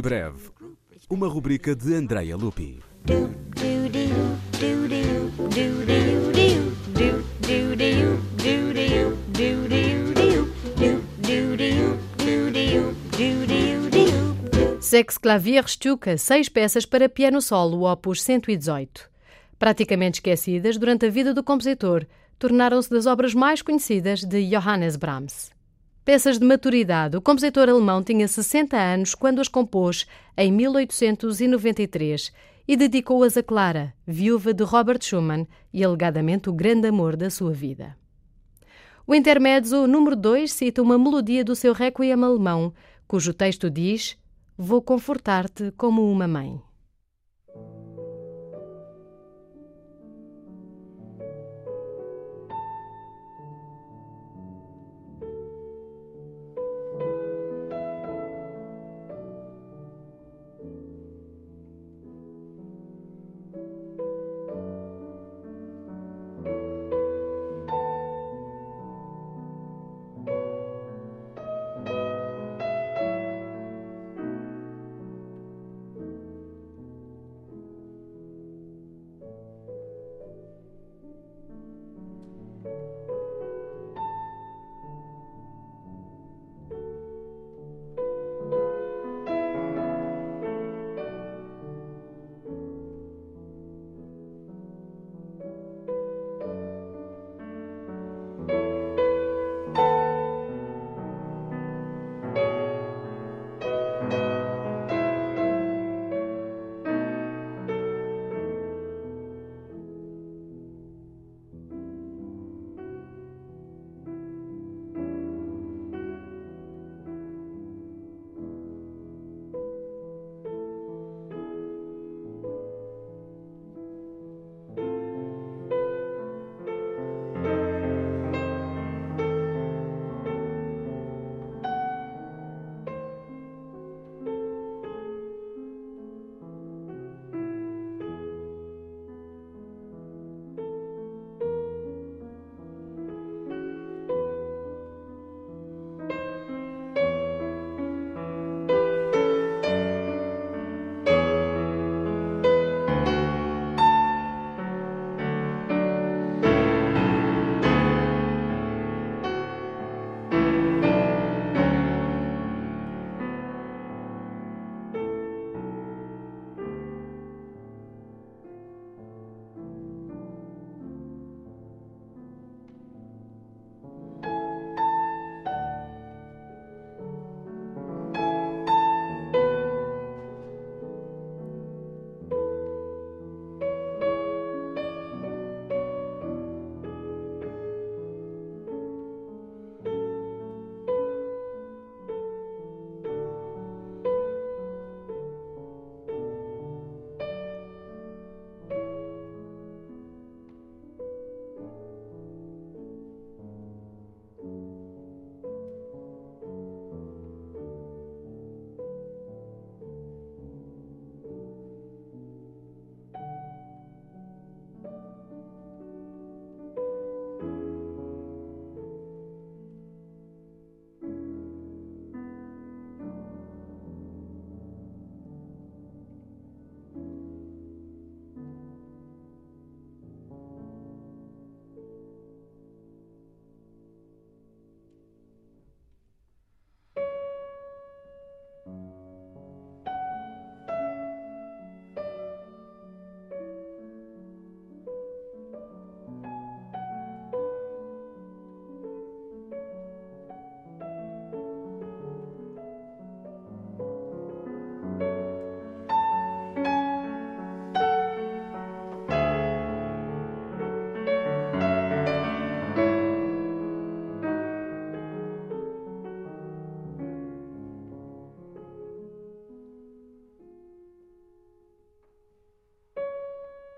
Semibreve, uma rubrica de Andrea Lupi. Sex Clavier Stuka, seis peças para piano solo, opus 118. Praticamente esquecidas durante a vida do compositor, tornaram-se das obras mais conhecidas de Johannes Brahms. Peças de maturidade, o compositor alemão tinha 60 anos quando as compôs em 1893 e dedicou-as a Clara, viúva de Robert Schumann e alegadamente o grande amor da sua vida. O intermezzo número 2 cita uma melodia do seu requiem alemão, cujo texto diz: Vou confortar-te como uma mãe.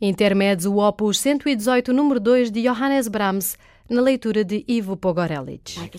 Intermédio o Opus 118, número 2 de Johannes Brahms, na leitura de Ivo Pogorelic. Like